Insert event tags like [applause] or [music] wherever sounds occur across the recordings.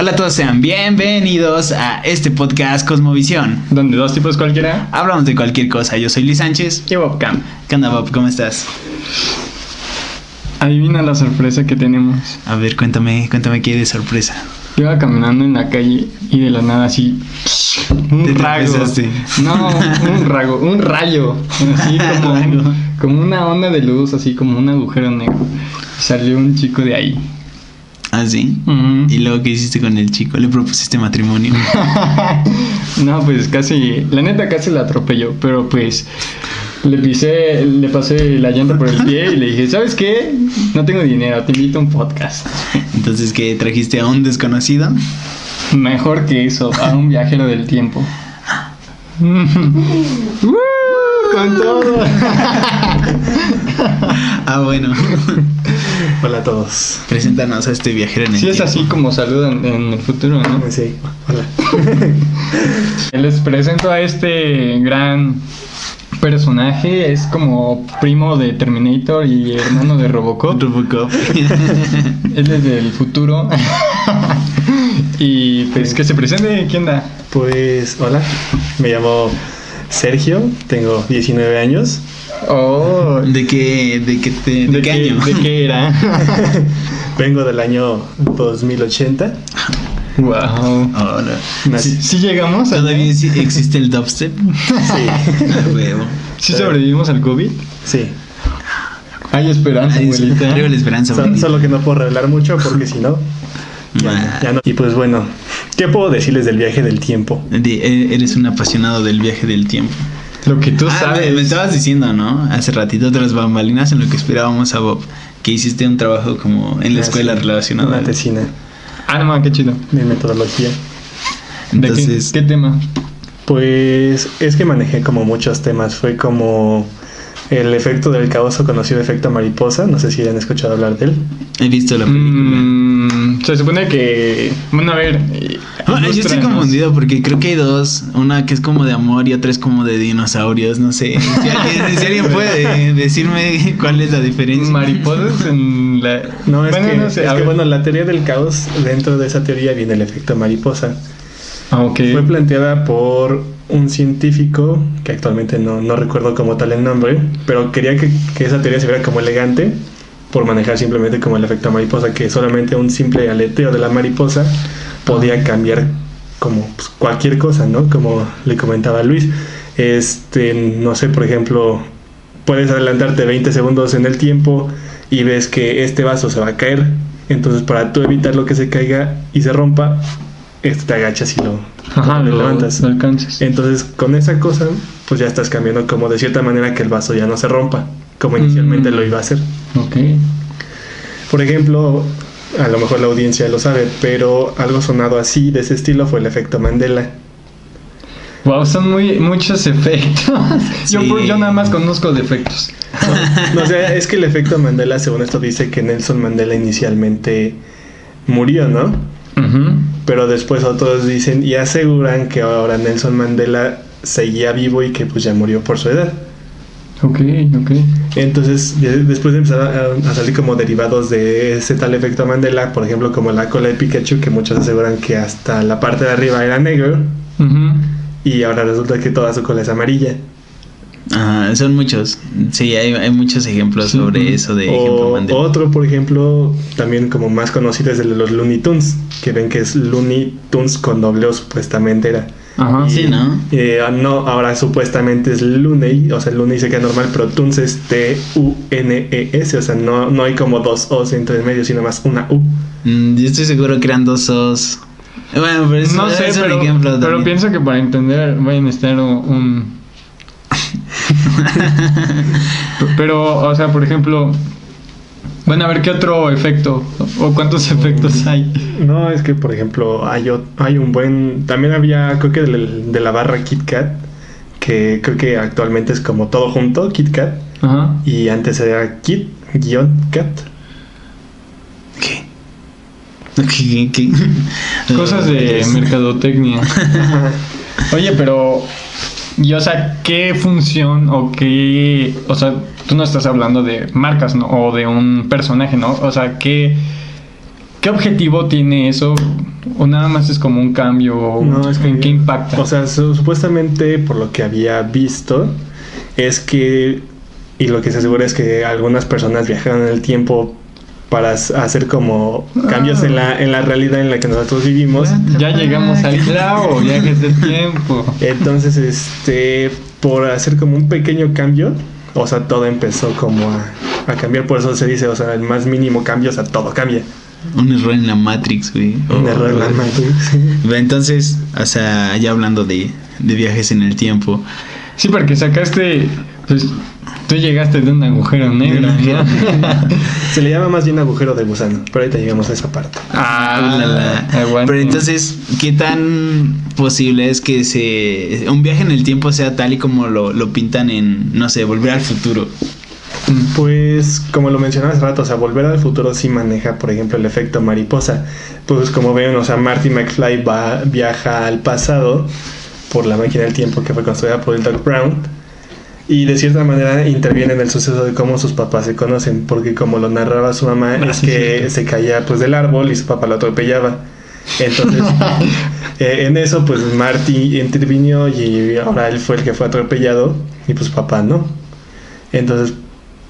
Hola a todos, sean bienvenidos a este podcast Cosmovisión. Donde dos tipos cualquiera. Hablamos de cualquier cosa. Yo soy Luis Sánchez. Y Bob Camp. ¿Qué onda, Bob? ¿Cómo estás? Adivina la sorpresa que tenemos. A ver, cuéntame, cuéntame qué hay de sorpresa. Iba caminando en la calle y de la nada así. Un Te tropezaste. No, un rayo, un rayo. Así [laughs] como, como una onda de luz, así como un agujero negro. Y salió un chico de ahí. ¿Ah, sí? ¿Y luego qué hiciste con el chico? ¿Le propusiste matrimonio? [laughs] no, pues casi, la neta casi la atropelló, pero pues le pisé, le pasé la llanta por el pie y le dije, ¿sabes qué? No tengo dinero, te invito a un podcast. [laughs] Entonces, ¿qué? ¿Trajiste a un desconocido? Mejor que eso, a un viajero del tiempo. [laughs] ¡Uh! Con todo. [laughs] Ah, bueno. [laughs] Hola a todos. Preséntanos a este viajero en el Sí es tiempo. así como saludan en el futuro, ¿no? Sí, hola. [laughs] Les presento a este gran personaje, es como primo de Terminator y hermano de Robocop. Robocop. Él es del futuro. y pues que se presente, ¿quién da? Pues hola, me llamo Sergio, tengo 19 años. Oh, ¿De qué, de qué, te- de ¿de, qué año? ¿De qué era? [laughs] Vengo del año 2080. wow. Hola. Nací- ¿Sí, sí llegamos? ¿Todavía sí existe el dubstep? Sí, [laughs] huevo. ¿Sí sobrevivimos al COVID? sí. Hay esperanza, Ay, abuelita. La esperanza, So- solo que no puedo revelar mucho porque si no, ya, ya no. Y pues bueno, ¿qué puedo decirles del viaje del tiempo? Di- e- Eres un apasionado del viaje del tiempo. Lo que tú Ah, sabes. me, me estabas diciendo, ¿no? Hace ratito tras bambalinas en lo que esperábamos a Bob, que hiciste un trabajo como en la Ah, escuela sí, relacionado. Una tesina Ah, no, qué chido. de metodología. ¿De qué- Entonces, qué, tema? Pues es que manejé como muchos temas. Fue como el efecto del caos o conocido efecto mariposa. No sé si han escuchado hablar de él. he visto la película. Mm, se supone que. Bueno, a ver. Ah, yo estoy confundido porque creo que hay dos, una que es como de amor y otra es como de dinosaurios, no sé. Si alguien, si alguien [laughs] puede decirme cuál es la diferencia. Mariposas en la. No, es, bueno, que, no sé. es que, bueno, la teoría del caos, dentro de esa teoría viene el efecto mariposa. Ah. Fue planteada por un científico, que actualmente no, no recuerdo como tal el nombre, pero quería que, que esa teoría se viera como elegante por manejar simplemente como el efecto mariposa, que solamente un simple aleteo de la mariposa podía cambiar como pues, cualquier cosa, ¿no? Como le comentaba Luis. Este, no sé, por ejemplo, puedes adelantarte 20 segundos en el tiempo y ves que este vaso se va a caer. Entonces, para tú evitar lo que se caiga y se rompa, este, te agachas y lo, Ajá, lo lo, levantas. lo alcanzas. Entonces, con esa cosa, pues ya estás cambiando como de cierta manera que el vaso ya no se rompa, como inicialmente Mm. lo iba a hacer. Ok. Por ejemplo, a lo mejor la audiencia lo sabe, pero algo sonado así, de ese estilo, fue el efecto Mandela. Wow, son muy, muchos efectos. [laughs] Yo, Sí. yo nada más conozco defectos. No, o sea, es que el efecto Mandela, según esto, dice que Nelson Mandela inicialmente murió, ¿no? Ujú. Pero después otros dicen y aseguran que ahora Nelson Mandela seguía vivo y que pues ya murió por su edad. Ok, ok. Entonces, de- después empezaron a, salir como derivados de ese tal efecto Mandela, por ejemplo, como la cola de Pikachu, que muchos aseguran que hasta la parte de arriba era negro, y ahora resulta que toda su cola es amarilla. Ajá, son muchos. Sí, hay, hay muchos ejemplos sobre eso de ejemplo O otro, por ejemplo, también como más conocido es el de los Looney Tunes, que ven que es Looney Tunes con doble O supuestamente era. Ajá. Sí, ¿no? Eh, no, ahora supuestamente es Looney, o sea, Looney se queda normal, pero Tunes es T-U-N-E-S, o sea, no, no hay como dos O's entre medio, sino más una U. Mm, yo estoy seguro que eran dos os. Bueno, pero es, No sé, es un pero, ejemplo pero pienso que para entender voy a necesitar un... [laughs] pero, o sea, por ejemplo... Bueno, a ver, ¿qué otro efecto? ¿O cuántos efectos hay? No, es que por ejemplo hay, hay un buen... También había, creo que del- de, la barra Kit Kat, que creo que actualmente es como todo junto, Kit Kat, Ajá. y antes era Kit-Kat. ¿Qué? ¿Qué? ¿Qué? [laughs] Cosas de mercadotecnia. [laughs] Oye, pero... Y o sea, ¿qué función o qué... O sea, tú no estás hablando de marcas, ¿no? O de un personaje, ¿no? O sea, ¿qué... ¿Qué ¿qué objetivo tiene eso? ¿O nada más es como un cambio? No, es que- ¿En qué impacta? O sea, su- supuestamente por lo que había visto es que y lo que se asegura es que algunas personas viajaron en el tiempo para hacer como cambios en la en la realidad en la que nosotros vivimos. ya llegamos al clavo, viajes del tiempo. Entonces, este, por hacer como un pequeño cambio, o sea, todo empezó como a, a cambiar. Por eso se dice, o sea, el más mínimo cambio, o sea, todo cambia. Un error en la Matrix, güey. Un Oh, error en la. Matrix. Entonces, o sea, ya hablando de, de viajes en el tiempo. Sí, porque sacaste, pues, tú llegaste de un agujero negro, ¿no? [laughs] Se le llama más bien agujero de gusano, pero ahorita llegamos a esa parte. Ah, la, la. Pero entonces, ¿qué tan posible es que se un viaje en el tiempo sea tal y como lo, lo pintan en, no sé, volver al futuro? Pues, como lo mencionaba hace rato, o sea, volver al futuro sí maneja, por ejemplo, el efecto mariposa. Pues, como ven, o sea, Marty McFly va, viaja al pasado por la máquina del tiempo que fue construida por el Doc Brown. Y de cierta manera interviene en el suceso de cómo sus papás se conocen, porque como lo narraba su mamá, Ah, es sí, que sí. se caía pues del árbol y su papá lo atropellaba. Entonces, [laughs] eh, en eso, pues Marty intervino y ahora él fue el que fue atropellado y pues papá no. Entonces,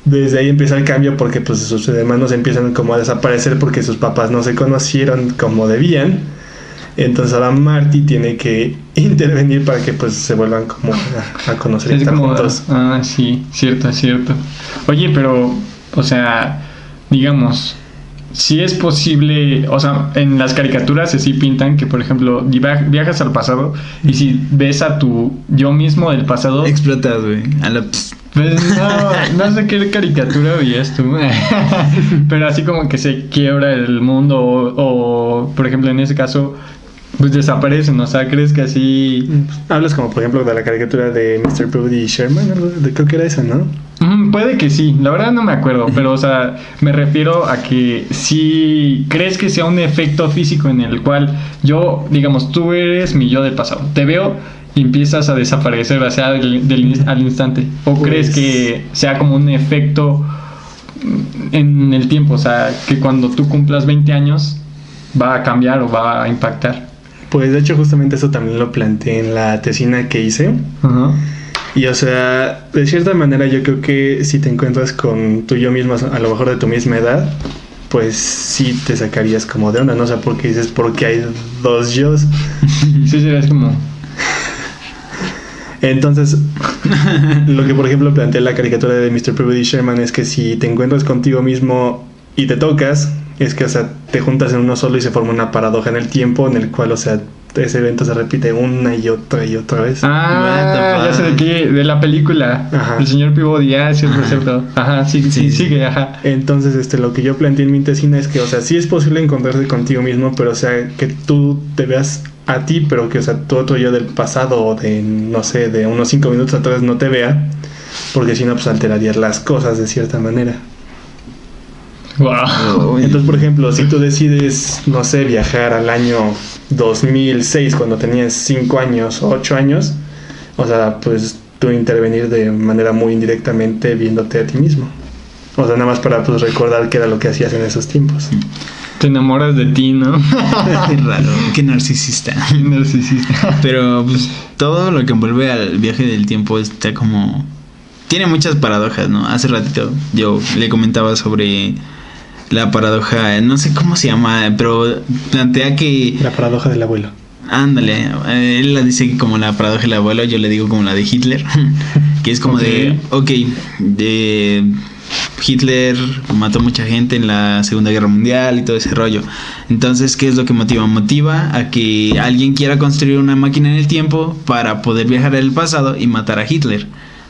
desde ahí empieza el cambio porque pues sus hermanos empiezan como a desaparecer porque sus papás no se conocieron como debían. Entonces ahora Marty tiene que [laughs] intervenir para que pues se vuelvan como a, a conocer y Es estar como, juntos. ah, sí, cierto, cierto. Oye, pero, o sea, digamos, si es posible, o sea, en las caricaturas así pintan que, por ejemplo, via- viajas al pasado y si ves a tu yo mismo del pasado, Explotas, güey. A la ps- pues [laughs] no, no sé qué caricatura veías tú, [laughs] pero así como que se quiebra el mundo o, o, por ejemplo, en ese caso, pues desaparecen, o sea, ¿crees que así... Hablas como por ejemplo de la caricatura de Mr. Brody Sherman, algo de- creo que era esa, ¿no? Mm, Puede que sí, la verdad no me acuerdo, pero o sea, me refiero a que si crees que sea un efecto físico en el cual yo, digamos, tú eres mi yo del pasado, te veo y empiezas a desaparecer, o sea, del, del- al instante, o Pues- crees que sea como un efecto mm, en el tiempo, o sea, que cuando tú cumplas 20 años va a cambiar o va a impactar. Pues de hecho justamente eso también lo planteé en la tesina que hice. Ajá. Y o sea, de cierta manera yo creo que si te encuentras con tu yo mismo, a lo mejor de tu misma edad, pues sí te sacarías como de onda, ¿no? O sea, porque dices, porque hay dos yos. [laughs] Sí, como... Entonces, lo que por ejemplo plantea la caricatura de Mr. Peabody Sherman es que si te encuentras contigo mismo y te tocas, es que, o sea, te juntas en uno solo y se forma una paradoja en el tiempo en el cual, o sea, ese evento se repite una y otra y otra vez. Ah, ya sé de qué, de la película. Ajá. El señor Peabody, ah, cierto, Ajá. cierto. Ajá, sí, sí, Sí, sí. sigue, ajá. Entonces, este, lo que yo planteé en mi tesina es que, o sea, sí es posible encontrarse contigo mismo, pero, o sea, que tú te veas a ti, pero que, o sea, tu otro yo del pasado o de, no sé, de unos cinco minutos atrás no te vea, porque si no, pues alterarías las cosas de cierta manera. Wow. Entonces, por ejemplo, si tú decides, no sé, viajar al año 2006 cuando tenías 5 años o 8 años, o sea, pues tú intervenir de manera muy indirectamente viéndote a ti mismo. O sea, nada más para pues recordar qué era lo que hacías en esos tiempos. Te enamoras de ti, ¿no? [laughs] Qué raro, qué narcisista. [laughs] Narcisista. Pero pues todo lo que envuelve al viaje del tiempo está como... Tiene muchas paradojas, ¿no? Hace ratito yo le comentaba sobre la paradoja, no sé cómo se llama, pero plantea que... La paradoja del abuelo. Ándale, eh, él la dice como la paradoja del abuelo, yo le digo como la de Hitler, [laughs] que es como de, ok, de Hitler mató mucha gente en la Segunda Guerra Mundial y todo ese rollo. Entonces, ¿qué es lo que motiva? Motiva a que alguien quiera construir una máquina en el tiempo para poder viajar al pasado y matar a Hitler.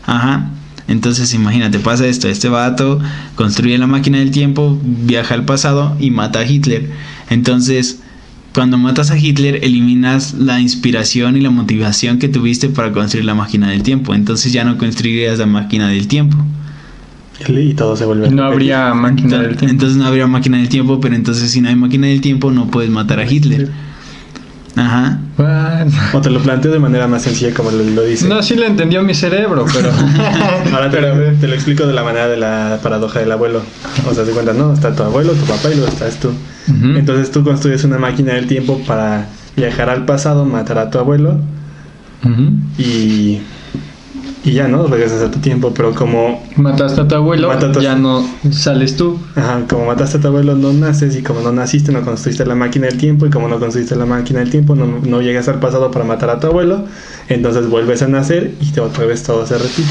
Ajá. Entonces, imagínate, pasa esto, este vato construye la máquina del tiempo, viaja al pasado y mata a Hitler. Entonces, cuando matas a Hitler, eliminas la inspiración y la motivación que tuviste para construir la máquina del tiempo. Entonces ya no construirías la máquina del tiempo. Y todo se vuelve No habría máquina del tiempo. entonces no habría máquina del tiempo, pero entonces si no hay máquina del tiempo no puedes matar a Hitler. Ajá. What? O te lo planteo de manera más sencilla como lo, lo dice. No, sí lo entendió mi cerebro, pero. [laughs] Ahora te, lo- te lo explico de la manera de la paradoja del abuelo. O sea, te cuenta, ¿no? Está tu abuelo, tu papá y luego estás tú. Entonces tú construyes una máquina del tiempo para viajar al pasado, matar a tu abuelo Ujú. y, y ya, ¿no? Regresas a tu tiempo, pero como, Mataste a tu abuelo, ya no sales tú. ajá, como mataste a tu abuelo no naces y como no naciste no construiste la máquina del tiempo y como no construiste la máquina del tiempo no, no llegas al pasado para matar a tu abuelo, entonces vuelves a nacer y te otra vez todo se repite.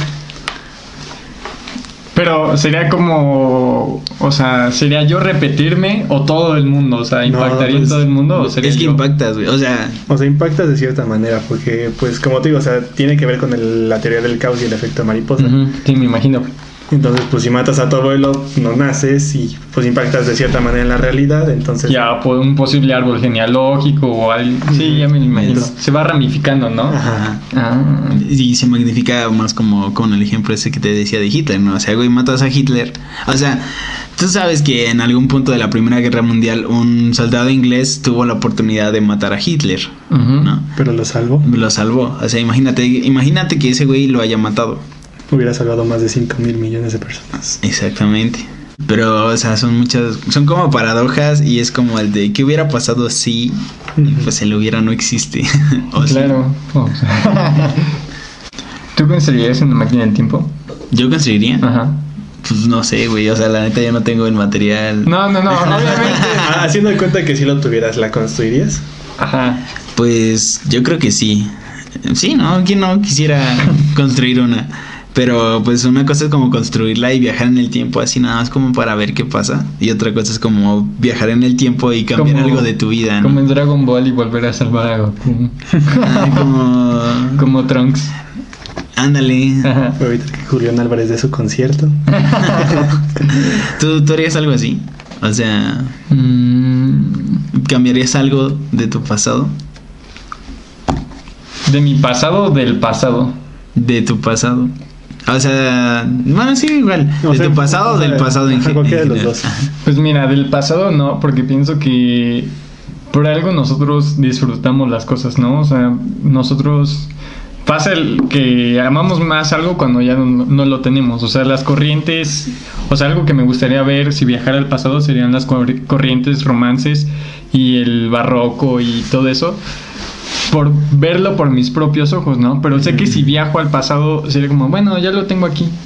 Pero sería como. O sea, ¿sería yo repetirme o todo el mundo? O sea, ¿impactaría en pues, todo el mundo o sería Es que yo? impactas, güey. O sea, O sea, impactas de cierta manera porque, pues como te digo, o sea, tiene que ver con el- la teoría del caos y el efecto mariposa. Sí, me imagino. Entonces, pues si matas a tu abuelo, no naces y pues impactas de cierta manera en la realidad. Entonces, Ya, po- un posible árbol genealógico o algo. Sí, ya me lo imagino. Se va ramificando, ¿no? Ajá. Ah. y se magnifica más como con el ejemplo ese que te decía de Hitler, ¿no? O sea, güey, matas a Hitler. O sea, tú sabes que en algún punto de la Primera Guerra Mundial un soldado inglés tuvo la oportunidad de matar a Hitler. ¿no? Pero lo salvo. Lo salvó. O sea, imagínate, imagínate que ese güey lo haya matado. Hubiera salvado más de 5 mil millones de personas. Exactamente. Pero, o sea, son muchas, son como paradojas y es como el de qué hubiera pasado si, pues el hubiera no existe. O Claro. [laughs] O sea, ¿Tú construirías una máquina del tiempo? Yo construiría. Ajá. Pues no sé, güey. O sea, la neta yo no tengo el material. No, no, no, [laughs] obviamente. Ah, Haciendo de cuenta que si lo tuvieras, ¿la construirías? Ajá. Pues yo creo que sí. Sí, ¿no? ¿Quién no quisiera construir una? Pero pues una cosa es como construirla y viajar en el tiempo así nada más como para ver qué pasa. Y otra cosa es como viajar en el tiempo y cambiar Como- algo de tu vida, ¿no? Como en Dragon Ball y volver a salvar a Goku. Ah, como... [laughs] Como Trunks. Ándale. Ajá. Ahorita que Julián Álvarez de su concierto. [laughs] ¿Tú, ¿Tú harías algo así? O sea, Mm, ¿cambiarías algo de tu pasado? ¿De mi pasado o del pasado? De tu pasado. O sea, bueno, sí, igual. O ¿De sea, tu pasado o del pasado en cualquiera en de los dos. Pues mira, del pasado no, porque pienso que por algo nosotros disfrutamos las cosas, ¿no? O sea, nosotros pasa el que amamos más algo cuando ya no, no lo tenemos. O sea, las corrientes, o sea, algo que me gustaría ver si viajara al pasado serían las corri- corrientes, romances y el barroco y todo eso. Por verlo por mis propios ojos, ¿no? Pero sé que si viajo al pasado sería como, bueno, ya lo tengo aquí. [laughs]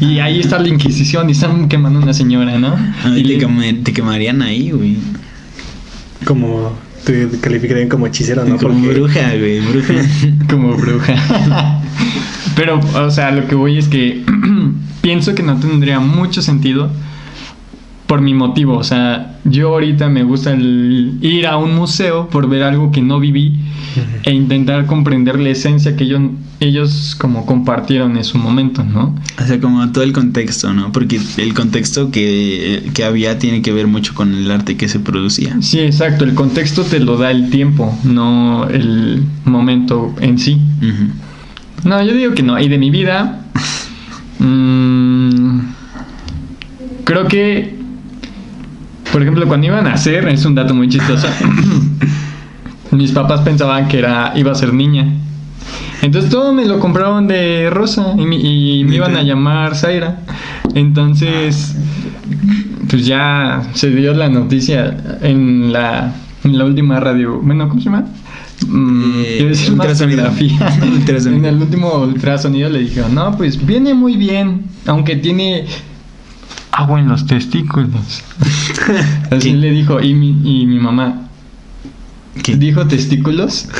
Y ahí está la Inquisición y están quemando a una señora, ¿no? A mí Y te, le- te quemarían ahí, güey. Como te calificarían como hechicero, ¿no? Como Porque- bruja, güey, bruja. [laughs] como bruja. [laughs] Pero, o sea, lo que voy es que [clears throat] pienso que no tendría mucho sentido por mi motivo. O sea, yo ahorita me gusta el ir a un museo por ver algo que no viví e intentar comprender la esencia que ellos, ellos como compartieron en su momento, ¿no? O sea, como todo el contexto, ¿no? Porque el contexto que, que había tiene que ver mucho con el arte que se producía. Sí, exacto. El contexto te lo da el tiempo, no el momento en sí. No, yo digo que no. Y de mi vida, mm, creo que, por ejemplo, cuando iban a nacer, es un dato muy chistoso. [coughs] mis papás pensaban que era iba a ser niña. Entonces todo me lo compraron de rosa y, mi- y me iban a llamar Zaira. Entonces, pues ya se dio la noticia en la, en la última radio. Bueno, ¿cómo se llama? Eh, iba decir. Ultrasonido. [laughs] en el último ultrasonido le dijeron, no, pues viene muy bien, aunque tiene agua en los testículos. [laughs] Así ¿Qué? le dijo, y mi, y mi mamá, ¿Qué? dijo testículos. [laughs]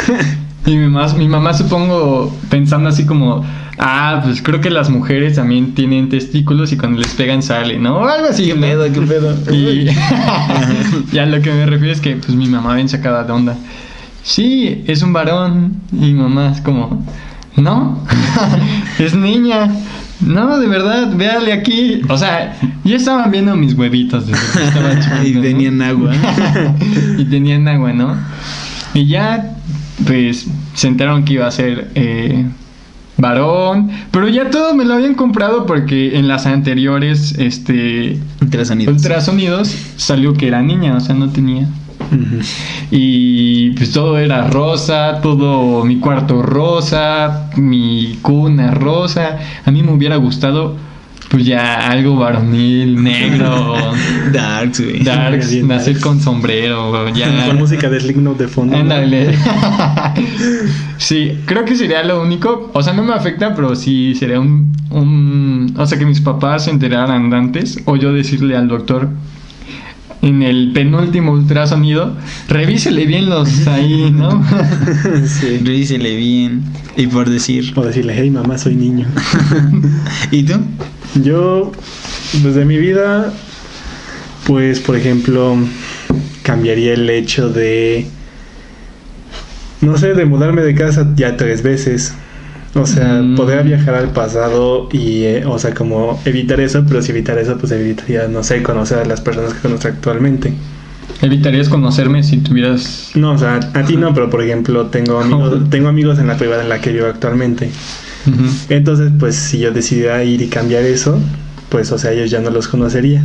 Y mi mamá, mi mamá supongo pensando así como, ah, pues creo que las mujeres también tienen testículos y cuando les pegan sale, ¿no? O algo así. ¿Qué pedo, qué pedo? Y [laughs] ya lo que me refiero es que pues mi mamá ven sacada de onda. Sí, es un varón. Y mi mamá es como, no, es niña. No, de verdad, véale aquí. O sea, ya estaban viendo mis huevitos desde que estaba [laughs] chiquito, Y ¿no? tenían agua. [laughs] y tenían agua, ¿no? Y ya, pues, se enteraron que iba a ser eh, varón. Pero ya todo me lo habían comprado porque en las anteriores, este, Ultrasonidos. ultrasonidos salió que era niña, o sea, no tenía. Y pues todo era rosa, todo mi cuarto rosa, mi cuna rosa. A mí me hubiera gustado pues ya algo varonil, negro. [laughs] Darks, güey. Darks, nacer con sombrero, ya. Con música de Slipknot de fondo. Ándale. [laughs] sí, creo que sería lo único. O sea, no me afecta, pero sí sería un, un. O sea, que mis papás se enteraran antes. O yo decirle al doctor en el penúltimo ultrasonido, revísele bien los ahí, ¿no? [laughs] sí. Revísele bien. Y por decir. O decirle, hey mamá, soy niño. [laughs] ¿Y tú? Yo, pues de mi vida, pues por ejemplo, cambiaría el hecho de, no sé, de mudarme de casa ya tres veces. O sea, Mm. poder viajar al pasado y, eh, o sea, como evitar eso, pero si evitar eso, pues evitaría, no sé, conocer a las personas que conozco actualmente. ¿Evitarías conocerme si tuvieras... No, o sea, a ti no, pero por ejemplo, tengo amigos, [laughs] tengo amigos en la privada en la que vivo actualmente. Entonces, pues si yo decidiera ir y cambiar eso, pues, o sea, ellos ya no los conocería.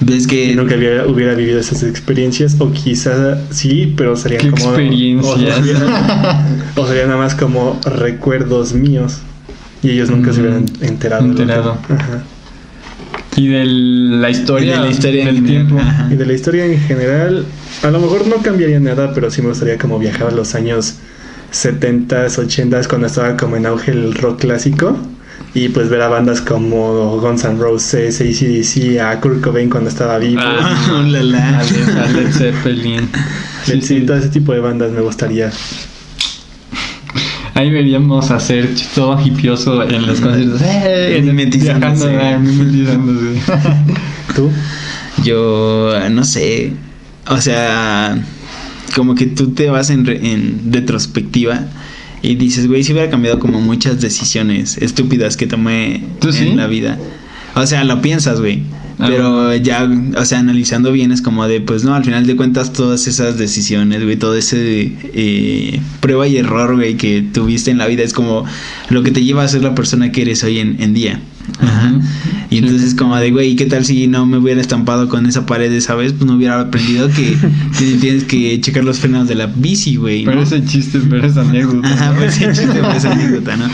Ves que. Nunca hubiera, hubiera vivido esas experiencias, o quizás sí, pero serían ¿Qué como. experiencias? O serían, [laughs] o serían nada más como recuerdos míos. Y ellos nunca se hubieran Mm, enterado. de que-. Ajá. Y de la historia, Y de la historia del en general, tiempo. ajá. Y de la historia en general, a lo mejor no cambiaría nada, pero sí me gustaría como viajar a los años 70s, 80s, cuando estaba como en auge el rock clásico. Y pues ver a bandas como Guns N' Roses, ACDC, a Kurt Cobain cuando estaba vivo. Ah, [laughs] [laughs] la, la. A Led- Zeppelin. Sí, sí, todo ese tipo de bandas me gustaría. Ahí veríamos hacer todo hipioso en los conciertos. [laughs] ¡Eh! En-. Viajando, ah. ¿Tú? Yo no sé. O sea, como que tú te vas en, re- en retrospectiva y dices, güey, si hubiera cambiado como muchas decisiones estúpidas que tomé ¿Tú en sí? la vida. O sea, lo piensas, güey. Ah, Pero ya, o sea, analizando bien es como de, pues no, al final de cuentas todas esas decisiones, güey, todo ese eh, prueba y error, güey, que tuviste en la vida es como lo que te lleva a ser la persona que eres hoy en, en día. Ajá. Y Sí. entonces como de, güey, ¿qué tal si no me hubiera estampado con esa pared esa vez? Pues no hubiera aprendido que [laughs] tienes que checar los frenos de la bici, güey. ¿no? Pero ese chiste, pero esa anécdota. Ajá, ¿no? pues sí, chiste, pues, [laughs] anécdota, ¿no?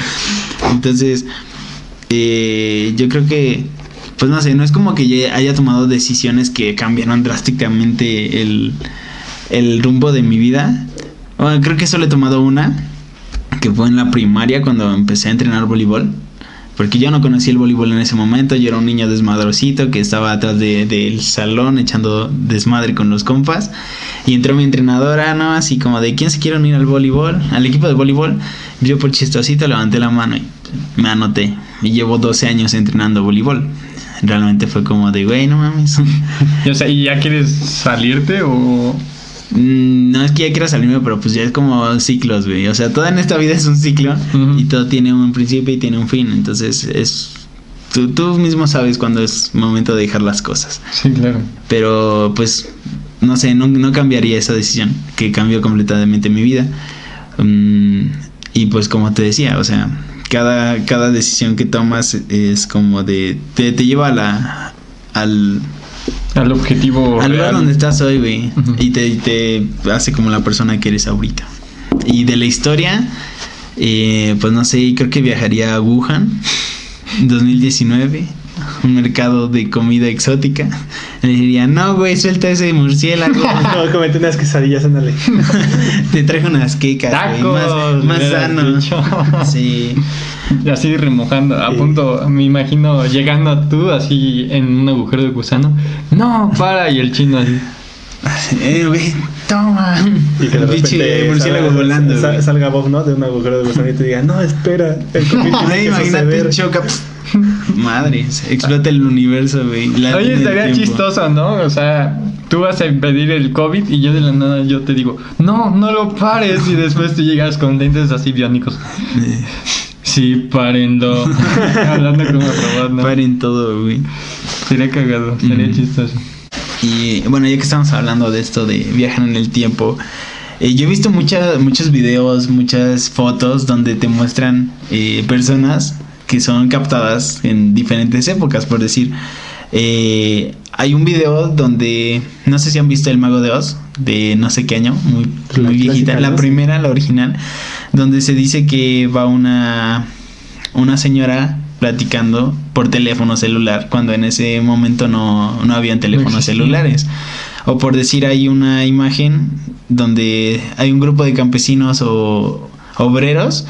Entonces, eh, yo creo que, pues no sé, no es como que haya tomado decisiones que cambiaron drásticamente el, el rumbo de mi vida. Creo que solo he tomado una, que fue en la primaria cuando empecé a entrenar voleibol. Porque yo no conocía el voleibol en ese momento, yo era un niño desmadrosito que estaba atrás de- del salón echando desmadre con los compas. Y entró mi entrenadora, ¿no? Así como de, ¿quién se quiere unir al voleibol? Al equipo de voleibol. Yo por chistosito levanté la mano y me anoté. Y llevo 12 años entrenando voleibol. Realmente fue como de, güey, no mames. Y, [laughs] o sea, ¿y ya quieres salirte o...? Mm, No es que ya quiera salirme, pero pues ya es como ciclos, güey. O sea, toda en esta vida es un ciclo y todo tiene un principio y tiene un fin. Entonces es... Tú, tú mismo sabes cuándo es momento de dejar las cosas. Sí, claro. Pero pues, no sé, no, no cambiaría esa decisión que cambió completamente mi vida. Mm, y pues como te decía, o sea, cada, cada decisión que tomas es como de... Te, te lleva a la... Al, Al objetivo al lugar real. donde estás hoy, güey. Y te, te hace como la persona que eres ahorita. Y de la historia, eh, pues no sé, creo que viajaría a Wuhan 2019. [laughs] Un mercado de comida exótica. Le diría, no, güey, suelta ese murciélago. [laughs] No, comete unas quesadillas, ándale. [laughs] te traje unas quecas, güey. Tacos, Más, más hubieras sano. dicho. Sí. Y así remojando, a Sí. punto, me imagino llegando tú así en un agujero de gusano. No, para, y el chino así. Eh, güey, toma. Y que de repente murciélago salga- volando. salga Bob, ¿no? De un agujero de gusano y te diga, no, espera, el [laughs] COVID imagínate, suceder". choca. [laughs] Madre, se explota el universo, güey. Oye, estaría chistoso, ¿no? O sea, tú vas a impedir el COVID y yo de la nada yo te digo, no, no lo pares y después tú llegas con lentes así biónicos. Eh, [laughs] Sí, párenlo. Hablando como robot, ¿no? Paren todo, güey. Sería cagado, sería chistoso. Y bueno, ya que estamos hablando de esto de viajar en el tiempo, eh, yo he visto mucha- muchos videos, muchas fotos donde te muestran eh, personas que son captadas en diferentes épocas, por decir. eh, hay un video donde, no sé si han visto El Mago de Oz, de no sé qué año, muy, muy viejita, la primera, la original, donde se dice que va una, una señora platicando por teléfono celular, cuando en ese momento no, no habían teléfonos celulares. O por decir, hay una imagen donde hay un grupo de campesinos o obreros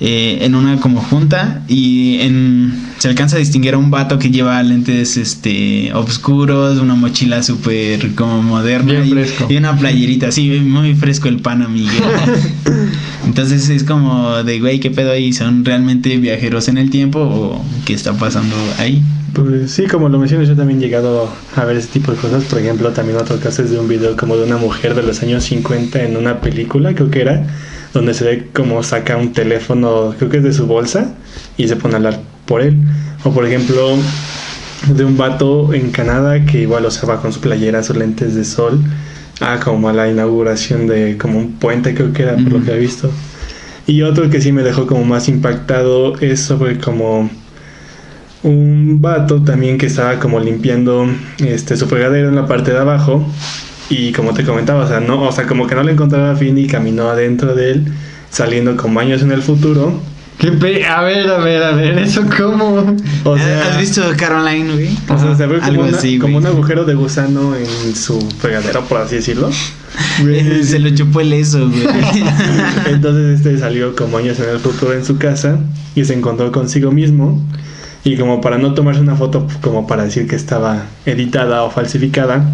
eh, en una como junta y en, se alcanza a distinguir a un vato que lleva lentes este oscuros, una mochila súper como moderna y, y una playerita, así muy fresco el pan Miguel. [laughs] Entonces es como de güey, ¿qué pedo ahí? ¿Son realmente viajeros en el tiempo o qué está pasando ahí? Pues sí, como lo mencionas, yo también he llegado a ver ese tipo de cosas. Por ejemplo, también otro caso es de un video como de una mujer de los años 50 en una película, creo que era, donde se ve como saca un teléfono, creo que es de su bolsa, y se pone a hablar por él. O por ejemplo, de un vato en Canadá que igual o sea, va con su playera, sus lentes de sol, a como a la inauguración de como un puente, creo que era, por lo que he visto. Y otro que sí me dejó como más impactado es sobre como un vato también que estaba como limpiando este su fregadero en la parte de abajo y como te comentaba, o sea, no, o sea, como que no le encontraba fin y caminó adentro de él, saliendo como años en el futuro. ¿Qué pe- a ver, a ver, a ver, ¿eso cómo? O sea, ¿Has visto Caroline, güey? o sea, se ve como, Algo una- así, como güey. un agujero de gusano en su fregadero, por así decirlo. Se lo chupó el eso, güey. [laughs] Entonces este salió como años en el futuro en su casa y se encontró consigo mismo y como para no tomarse una foto como para decir que estaba editada o falsificada,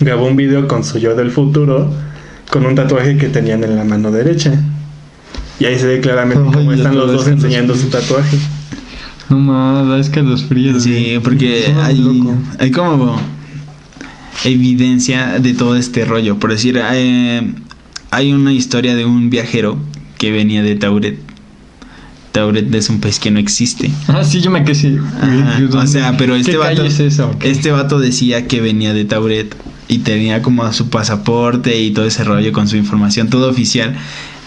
grabó un video con su yo del futuro con un tatuaje que tenían en la mano derecha. Y ahí se ve claramente cómo están los dos enseñando sí. su tatuaje. No más, es que los fríos. Sí, porque hay, hay como evidencia de todo este rollo. Por decir, eh, hay una historia de un viajero que venía de Tauret. Tauret es un país que no existe. Ah, sí, yo me quedé. Ajá, o sea, pero este ¿Qué vato, es esa? este vato decía que venía de Tauret y tenía como su pasaporte y todo ese rollo con su información, todo oficial,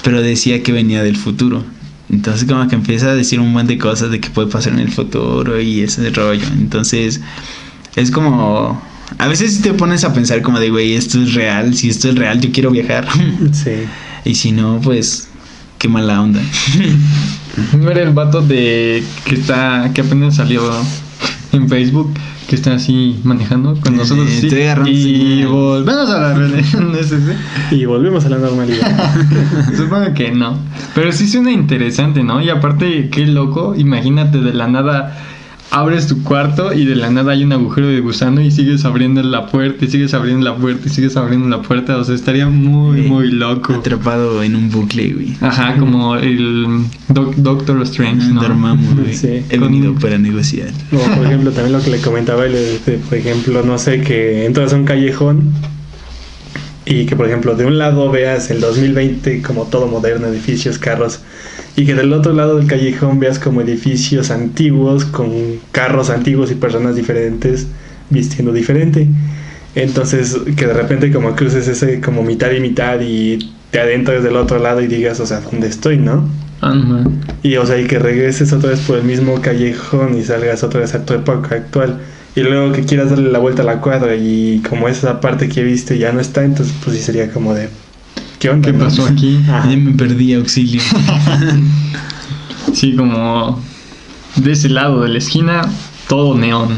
pero decía que venía del futuro. Entonces como que empieza a decir un montón de cosas de que puede pasar en el futuro y ese rollo. Entonces es como... A veces te pones a pensar como de, güey, esto es real, si esto es real, yo quiero viajar. [laughs] Sí. y si no, pues, qué mala onda. [laughs] No era el vato de que está que apenas salió en Facebook que está así manejando con Eh, nosotros sí, estoy agarrando y volvemos a la. [laughs] Y volvemos a la normalidad. [laughs] Supongo que no. Pero sí suena interesante, ¿no? Y aparte, qué loco. Imagínate de la nada abres tu cuarto y de la nada hay un agujero de gusano y sigues abriendo la puerta y sigues abriendo la puerta y sigues abriendo la puerta. O sea, estaría muy, muy loco. Atrapado en un bucle, güey. Ajá, como el Doc- Doctor Strange, ¿no? Dormamos, güey. Sí. He Con- venido para negociar. O por ejemplo, también lo que le comentaba por ejemplo, no sé, que entras a un callejón y que, por ejemplo, de un lado veas el 2020 como todo moderno, edificios, carros, y que del otro lado del callejón veas como edificios antiguos, con carros antiguos y personas diferentes vistiendo diferente. Entonces, que de repente como cruces ese como mitad y mitad y te adentres del otro lado y digas, o sea, ¿dónde estoy, no? Ah, no. Y o sea, y que regreses otra vez por el mismo callejón y salgas otra vez a tu época actual. Y luego que quieras darle la vuelta a la cuadra y como esa parte que viste ya no está, entonces pues sí sería como de... ¿Qué onda? ¿Qué no? pasó aquí? Ajá. Ya me perdí, auxilio. [laughs] Sí, como de ese lado de la esquina, todo neón.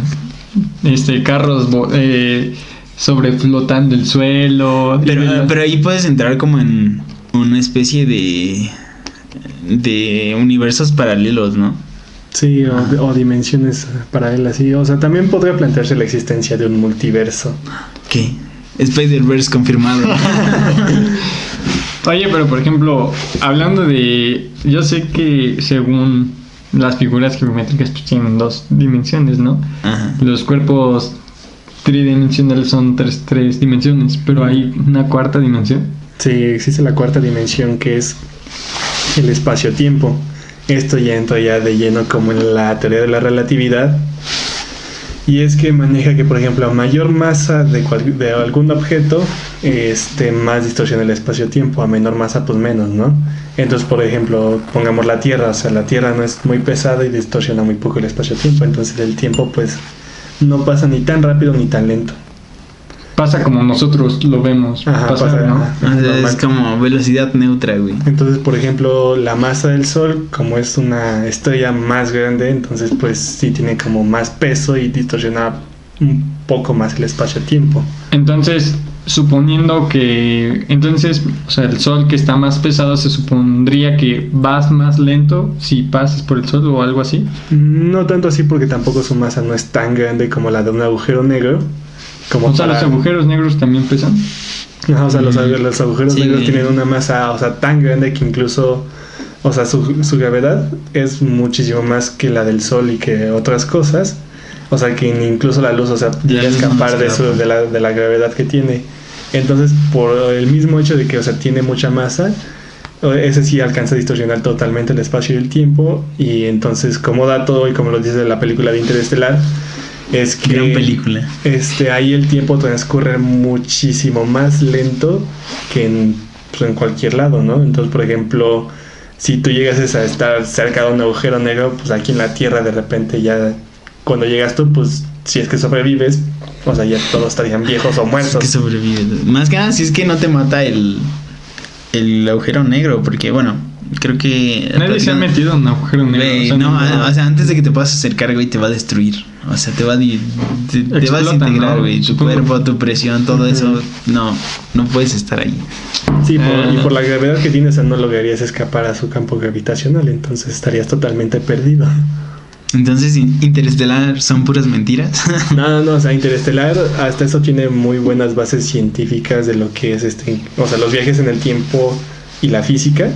Este, carros eh, sobreflotando el suelo. Pero, la- pero ahí puedes entrar como en una especie de de universos paralelos, ¿no? Sí, o, o dimensiones paralelas, sí. O sea, también podría plantearse la existencia de un multiverso. ¿Qué? Spider-Verse confirmado. [laughs] Oye, pero por ejemplo, hablando de. Yo sé que según las figuras geométricas pues, tienen dos dimensiones, ¿no? Ajá. Los cuerpos tridimensionales son tres, tres dimensiones, pero hay una cuarta dimensión. Sí, existe la cuarta dimensión que es el espacio-tiempo. Esto ya entra ya de lleno como en la teoría de la relatividad. Y es que maneja que, por ejemplo, a mayor masa de, cual- de algún objeto, este, más distorsiona el espacio-tiempo. A menor masa, pues menos, ¿no? Entonces, por ejemplo, pongamos la Tierra. O sea, la Tierra no es muy pesada y distorsiona muy poco el espacio-tiempo. Entonces, el tiempo, pues, no pasa ni tan rápido ni tan lento. Pasa como nosotros lo vemos. Ajá, pasar, pasa, ¿no? ajá. O sea, es como velocidad neutra, güey. Entonces, por ejemplo, la masa del Sol, como es una estrella más grande, entonces pues sí tiene como más peso y distorsiona un poco más el espacio-tiempo. Entonces, suponiendo que. Entonces, o sea, el sol que está más pesado se supondría que vas más lento si pasas por el sol o algo así. No tanto así porque tampoco su masa no es tan grande como la de un agujero negro. Como O sea, los agujeros negros también pesan. Ajá, o sea, los, Mm. los agujeros Sí, negros tienen una masa, o sea, tan grande que incluso, o sea, su, su gravedad es muchísimo más que la del Sol y que otras cosas. O sea, que incluso la luz, o sea, llega a escapar de, escapa. de, la, de la gravedad que tiene. Entonces, por el mismo hecho de que, o sea, tiene mucha masa, ese sí alcanza a distorsionar totalmente el espacio y el tiempo. Y entonces, como dato, y como lo dice la película de Interestelar, es que Gran película. este, ahí el tiempo transcurre muchísimo más lento que en, pues, en cualquier lado, ¿no? Entonces, por ejemplo, si tú llegas a estar cerca de un agujero negro, pues aquí en la Tierra de repente ya, cuando llegas tú, pues si es que sobrevives, o sea, ya todos estarían viejos o Es muertos. que sobrevive. Más que nada, si es que no te mata el, el agujero negro, porque bueno, creo que. Nadie se ha metido en un agujero negro. Güey, o sea, no, no- o sea, antes de que te puedas acercar, güey, te va a destruir. O sea, te va a, te, te va a Explota, desintegrar, ¿no? güey. Tu cuerpo, tu presión, todo eso. No, no puedes estar ahí. Sí, por- y Ah. por la gravedad que tienes, o sea, no lograrías escapar a su campo gravitacional, entonces estarías totalmente perdido. Entonces, in- Interestelar son puras mentiras. No, no, no, o sea, Interestelar hasta eso tiene muy buenas bases científicas de lo que es este, o sea, los viajes en el tiempo y la física.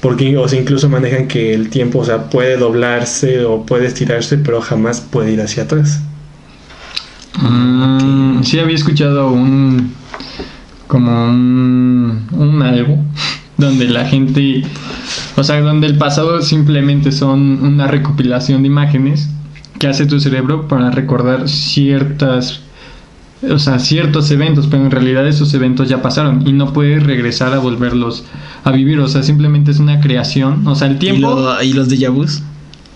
Porque, o sea, incluso manejan que el tiempo, o sea, puede doblarse o puede estirarse, pero jamás puede ir hacia atrás. Mm, sí había escuchado un como un, un algo [laughs] donde la gente o sea donde el pasado simplemente son una recopilación de imágenes que hace tu cerebro para recordar ciertas o sea ciertos eventos pero en realidad esos eventos ya pasaron y no puedes regresar a volverlos a vivir o sea simplemente es una creación o sea el ¿Y, tiempo lo- y los de vus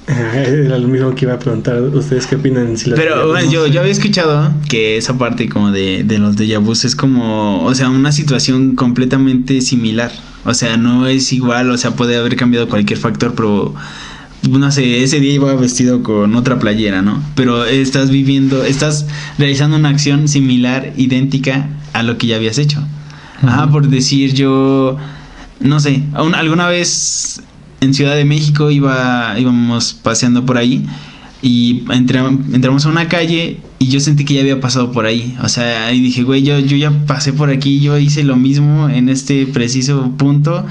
[laughs] Era lo mismo que iba a preguntar. ¿Ustedes qué opinan? Si Pero bueno, yo, yo había escuchado que esa parte como de, de los déjà vus es como, o sea, una situación completamente similar. O sea, no es igual, o sea, puede haber cambiado cualquier factor, pero no sé, ese día iba vestido con otra playera, ¿no? Pero estás viviendo, estás realizando una acción similar, idéntica a lo que ya habías hecho. Ajá, por decir yo, no sé, alguna vez en Ciudad de México iba, íbamos paseando por ahí y entra- entramos a una calle y yo sentí que ya había pasado por ahí. O sea, ahí dije, güey, yo, yo ya pasé por aquí, yo hice lo mismo en este preciso punto.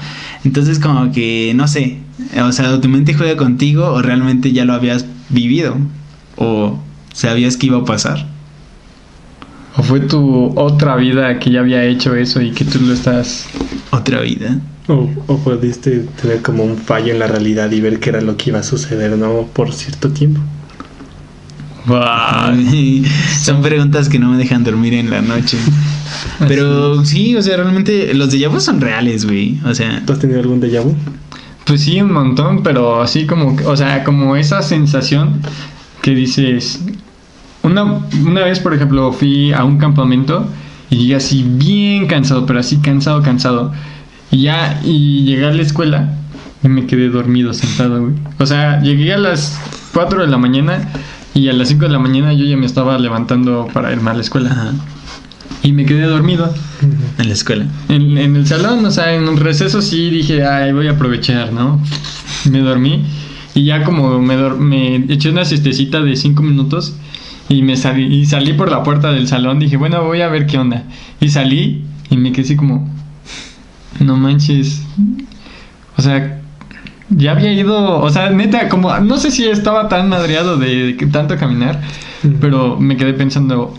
Entonces como que, no sé, o sea, o tu mente juega contigo o realmente ya lo habías vivido o sabías que iba a pasar. o fue tu otra vida que ya había hecho eso y que tú lo estás Otra vida. O, o pudiste tener como un fallo en la realidad y ver qué era lo que iba a suceder, ¿no? Por cierto tiempo. [laughs] Son preguntas que no me dejan dormir en la noche. [laughs] Pero sí, o sea, realmente los de vu son reales, güey. O sea, ¿Tú has tenido algún déjà vu? Pues sí, un montón, pero así como, o sea, como esa sensación que dices, una, una vez, por ejemplo, fui a un campamento y llegué así bien cansado, pero así cansado, cansado. Y ya, y llegué a la escuela y me quedé dormido sentado, güey. O sea, llegué a las 4 de la mañana y a las 5 de la mañana yo ya me estaba levantando para irme a la escuela. ajá, Y me quedé dormido. en la escuela. En, en el salón, o sea, en un receso sí dije, ay, voy a aprovechar, ¿no? Me dormí y ya como me, dor- me eché una siestecita de cinco minutos y me salí, y salí por la puerta del salón, dije, bueno, voy a ver qué onda. Y salí y me quedé así como, no manches, o sea, ya había ido, o sea, neta, como, no sé si estaba tan madreado de, tanto caminar, pero me quedé pensando,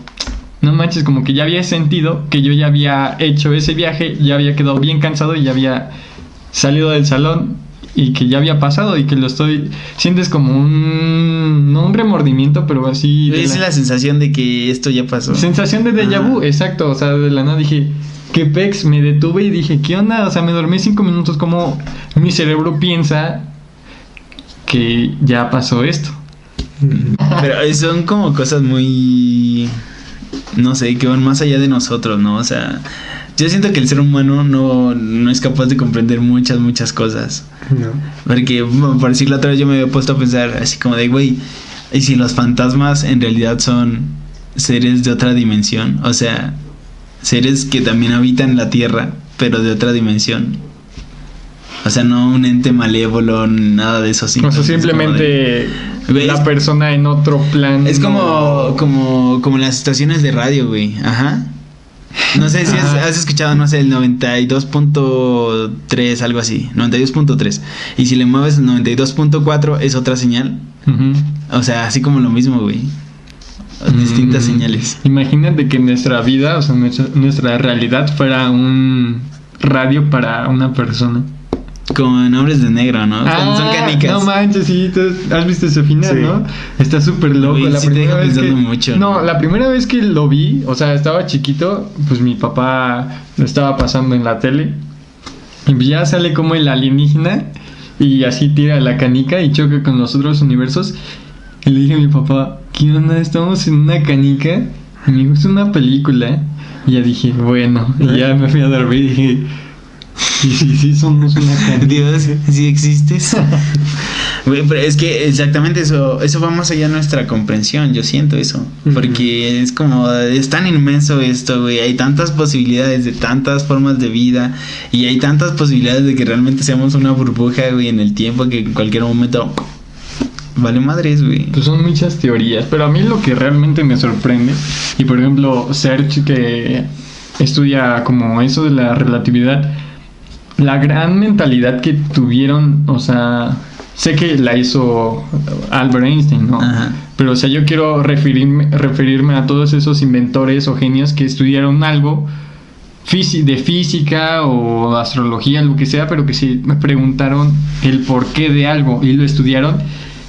no manches, como que ya había sentido que yo ya había hecho ese viaje, ya había quedado bien cansado y ya había salido del salón y que ya había pasado y que lo estoy sientes como un no un remordimiento, pero así Es la- la sensación de que esto ya pasó. sensación de déjà vu, exacto, o sea, de la nada dije, ¿qué pex? Me detuve y dije, ¿qué onda? O sea, me dormí cinco minutos, como mi cerebro piensa que ya pasó esto. Pero eh, son como cosas muy. No sé, que van más allá de nosotros, ¿no? O sea, yo siento que el ser humano no, no es capaz de comprender muchas, muchas cosas. No. Porque, por decirlo otra vez, yo me había puesto a pensar así como de, güey, ¿y si los fantasmas en realidad son seres de otra dimensión? O sea, seres que también habitan la Tierra, pero de otra dimensión. O sea, no un ente malévolo, nada de eso. O sea, de- simplemente Güey, la persona en otro plan. Es como, como, como las estaciones de radio, güey. Ajá. No sé si has, escuchado, no sé, el 92.3, algo así. 92.3. Y si le mueves el 92.4 es otra señal. O sea, así como lo mismo, güey. Distintas Mm. señales. Imagínate que nuestra vida, o sea, nuestra, nuestra realidad fuera un radio para una persona. Como en Hombres de Negro, ¿no? Cuando son canicas. Ah, No manches, sí, has visto ese final, Sí. ¿no? Está súper loco. La sí te primera deja vez que... pensando mucho, No, ¿no? la primera vez que lo vi, o sea, estaba chiquito, pues mi papá lo estaba pasando en la tele. Y ya sale como el alienígena y así tira la canica y choca con los otros universos. Y le dije a mi papá, ¿qué onda? Estamos en una canica. Y me es una película. Y ya dije, bueno, y ya me fui a dormir y dije, sí, sí, sí, somos una [laughs] canica. Dios, si existes. [laughs] Pero es que exactamente eso, eso va más allá de nuestra comprensión, yo siento eso. Porque es como, es tan inmenso esto, güey. Hay tantas posibilidades de tantas formas de vida. Y hay tantas posibilidades de que realmente seamos una burbuja, güey, en el tiempo que en cualquier momento vale madres, güey. Pues son muchas teorías, pero a mí lo que realmente me sorprende, y por ejemplo, Serge que estudia como eso de la relatividad, la gran mentalidad que tuvieron, o sea, sé que la hizo Albert Einstein, ¿no? Ajá. Pero, o sea, yo quiero referirme, referirme a todos esos inventores o genios que estudiaron algo de física o astrología, lo que sea, pero que sí me preguntaron el porqué de algo y lo estudiaron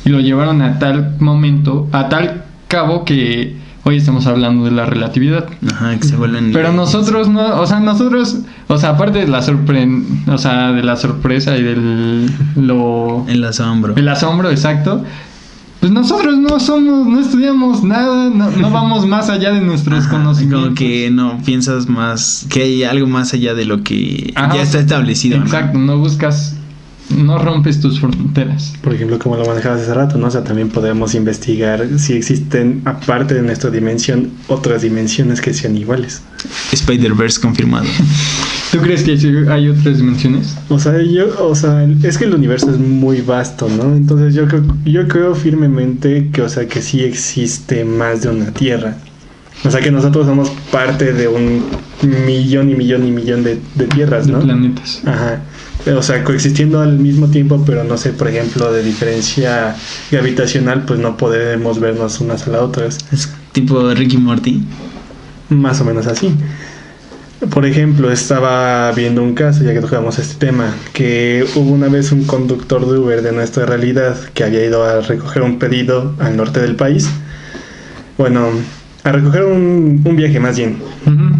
y lo llevaron a tal momento, a tal cabo que hoy estamos hablando de la relatividad. Ajá, que se vuelven. Pero nosotros no, o sea, nosotros, o sea, aparte de la sorpren, o sea, de la sorpresa y del lo El asombro. el asombro, exacto. Pues nosotros no somos, no estudiamos nada, no, no vamos [laughs] más allá de nuestros Ajá, conocimientos. Como que no piensas más, que hay algo más allá de lo que Ajá, ya está establecido. ¿no? Exacto, no buscas, no rompes tus fronteras. Por ejemplo, como lo manejabas hace rato, ¿no? O sea, también podemos investigar si existen, aparte de nuestra dimensión, otras dimensiones que sean iguales. Spider-Verse confirmado. [laughs] ¿Tú crees que hay otras dimensiones? O sea, yo, o sea, es que el universo es muy vasto, ¿no? Entonces yo creo, yo creo firmemente que, o sea, que sí existe más de una Tierra. O sea, que nosotros somos parte de un millón y millón y millón de, de tierras, De ¿no? planetas. Ajá. O sea, coexistiendo al mismo tiempo, pero no sé, por ejemplo, de diferencia gravitacional, pues no podemos vernos unas a las otras. Es tipo Ricky Morty. Más o menos así. Por ejemplo, estaba viendo un caso, ya que tocamos este tema, que hubo una vez un conductor de Uber de nuestra realidad que había ido a recoger un pedido al norte del país. Bueno, a recoger un, un viaje más bien.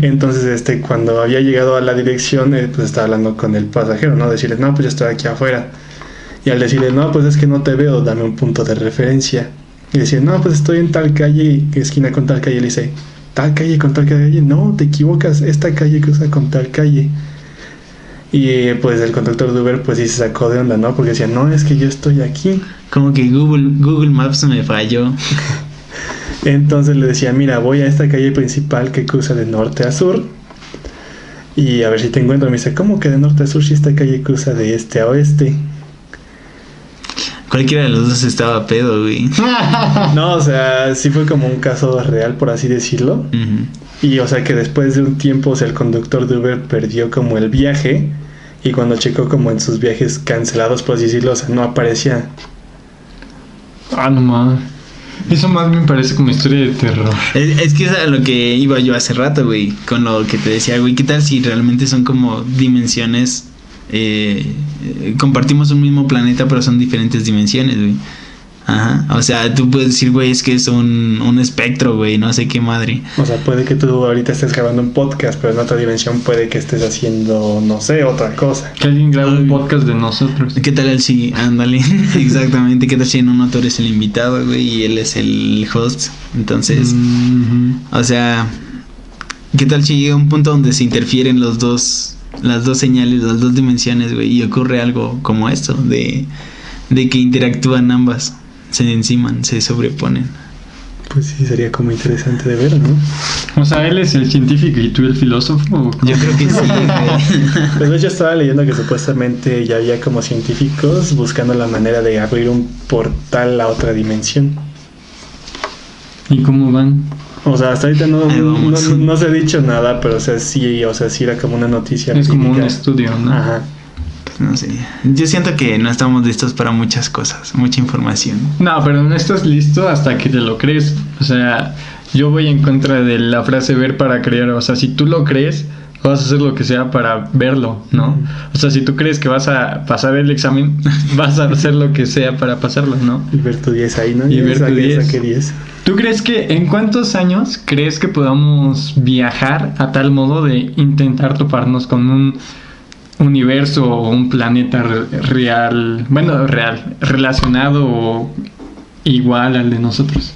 Entonces, este, cuando había llegado a la dirección, eh, pues estaba hablando con el pasajero, ¿no? Decirle, no, pues yo estoy aquí afuera. Y al decirle, no, pues es que no te veo, dame un punto de referencia. Y decir, no, pues estoy en tal calle, esquina con tal calle. Le dice, tal calle con tal calle. No, te equivocas, esta calle cruza con tal calle. Y pues el conductor de Uber, pues sí se sacó de onda, ¿no? Porque decía, no, es que yo estoy aquí. Como que Google, Google Maps me falló. [laughs] Entonces le decía, mira, voy a esta calle principal que cruza de norte a sur. Y a ver si te encuentro. Me dice, ¿cómo que de norte a sur si esta calle cruza de este a oeste? Cualquiera de los dos estaba pedo, güey. No, o sea, [laughs] sí fue como un caso real, por así decirlo. Y o sea que después de un tiempo, o sea, el conductor de Uber perdió como el viaje. Y cuando checó como en sus viajes cancelados, por así decirlo, o sea, no aparecía. Ah, no mames. Eso más me parece como historia de terror. Es, que es a lo que iba yo hace rato, güey. Con lo que te decía, güey. ¿Qué tal si realmente son como dimensiones? eh, eh, compartimos un mismo planeta, pero son diferentes dimensiones, güey. Ajá. O sea, tú puedes decir, güey, es que es un, un espectro, güey, no sé qué madre. O sea, puede que tú ahorita estés grabando un podcast, pero en otra dimensión puede que estés haciendo, no sé, otra cosa. Que alguien grabe un podcast de nosotros. ¿Qué tal el sí? Ándale. [laughs] [laughs] Exactamente. ¿Qué tal si en un otro eres el invitado, güey, y él es el host? Entonces, o sea, ¿qué tal si llega un punto donde se interfieren los dos, las dos señales, las dos dimensiones, güey, y ocurre algo como esto, de, de que interactúan ambas, se enciman, se sobreponen? Pues sí, sería como interesante de ver, ¿no? O sea, él es el científico y tú el filósofo. Yo creo que sí. [laughs] Pues hecho estaba leyendo que supuestamente ya había como científicos buscando la manera de abrir un portal a otra dimensión. ¿Y cómo van? O sea, hasta ahorita no, no, vamos. no- no se ha dicho nada, pero o sea, sí, o sea, sí era como una noticia. Es como un estudio, ¿no? Ajá. No sé. Yo siento que no estamos listos para muchas cosas, mucha información. No, pero no estás listo hasta que te lo crees. O sea, yo voy en contra de la frase ver para creer. O sea, si tú lo crees, vas a hacer lo que sea para verlo, ¿no? O sea, si tú crees que vas a pasar el examen, [laughs] vas a hacer lo que sea para pasarlo, ¿no? Y ver tu 10 ahí, ¿no? Y ver tu saqué- 10. saqué 10. ¿Tú crees que en cuántos años crees que podamos viajar a tal modo de intentar toparnos con un universo o un planeta re- real, bueno, real, relacionado o igual al de nosotros?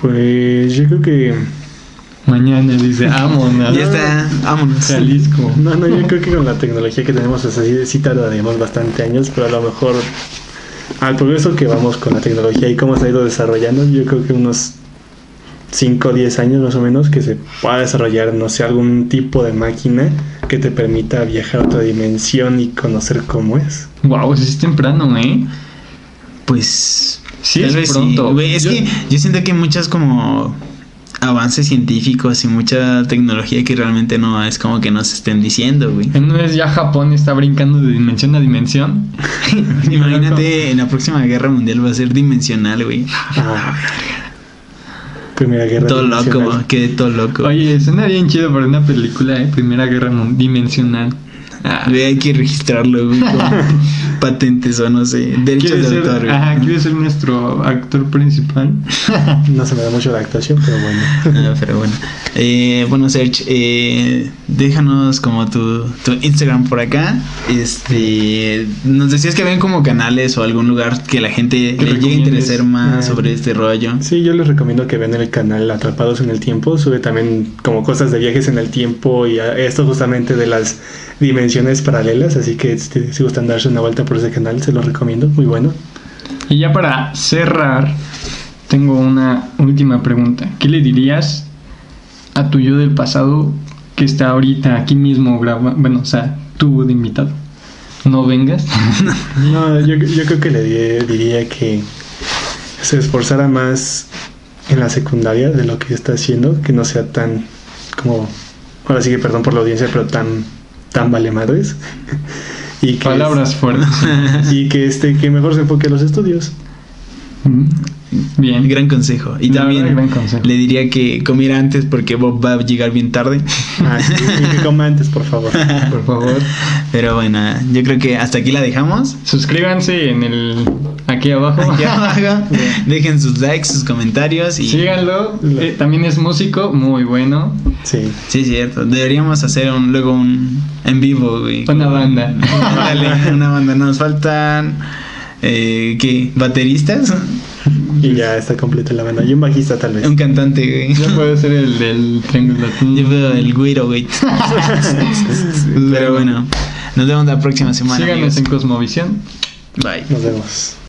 Pues yo creo que. Mañana dice, vámonos. Ya está, vámonos. Jalisco. No, no, yo creo que con la tecnología que tenemos, o sea, sí, sí tardaríamos bastante años, pero a lo mejor al progreso que vamos con la tecnología y cómo se ha ido desarrollando, yo creo que unos 5 o 10 años más o menos que se pueda desarrollar, no sé, algún tipo de máquina que te permita viajar a otra dimensión y conocer cómo es. Wow, sí es temprano, ¿eh? Pues. Sí, tal es vez pronto. Güey, es Yo- que yo siento que hay muchas como avances científicos y mucha tecnología que realmente no es como que nos estén diciendo, güey. En una vez ya Japón está brincando de dimensión a dimensión. [laughs] Imagínate, [laughs] en la próxima guerra mundial va a ser dimensional, güey. Ah. Primera guerra Todo loco, quedé todo loco. Oye, suena bien chido para una película, ¿eh? Primera Guerra Dimensional. Ah, hay que registrarlo, güey, como [laughs] patentes o no sé, derechos ¿Quieres de ser, autor, ajá, ¿quieres ser nuestro actor principal? [laughs] No se me da mucho la actuación, pero bueno. Ah, pero bueno. Eh, bueno, Serge, eh, déjanos como tu, tu Instagram por acá. Este, nos decías que habían como canales o algún lugar que la gente le llegue a interesar más Ah. sobre este rollo. Sí, yo les recomiendo que vean el canal Atrapados en el Tiempo. Sube también como cosas de viajes en el tiempo y a- esto justamente de las dimensiones paralelas. Así que este, si gustan darse una vuelta por ese canal, se los recomiendo. Muy bueno. Y ya para cerrar, tengo una última pregunta. ¿Qué le dirías a tu yo del pasado que está ahorita aquí mismo grabando? Bueno, o sea, tú de invitado. No vengas. [laughs] No, yo, yo creo que le di- diría que se esforzara más en la secundaria de lo que está haciendo, que no sea tan como, ahora sí que perdón por la audiencia, pero tan, tan vale madres. [laughs] Y que Palabras fuertes. [laughs] y que este que mejor se enfoque a los estudios. Bien. Gran consejo. Y La también verdad, gran consejo. le diría que comiera antes porque Bob va a llegar bien tarde. Ah, sí, [laughs] y que coma antes, por favor. Por favor. Pero bueno, yo creo que hasta aquí la dejamos. Suscríbanse en el aquí abajo. Aquí [laughs] abajo. Dejen sus likes, sus comentarios y Síganlo. Eh, también es músico, muy bueno. Sí. Sí, cierto. Deberíamos hacer un, luego un en vivo, güey. Una banda. Ándale, [laughs] una banda. Nos faltan, eh, ¿qué? ¿Bateristas? [laughs] Y ya está completa la banda. Y un bajista tal vez. Un cantante, güey. Ya puede ser el del triángulo latino. Yo veo el güiro, güey. [laughs] Pero bueno, nos vemos la próxima semana. Síganos amigos. en Cosmovisión. Bye. Nos vemos.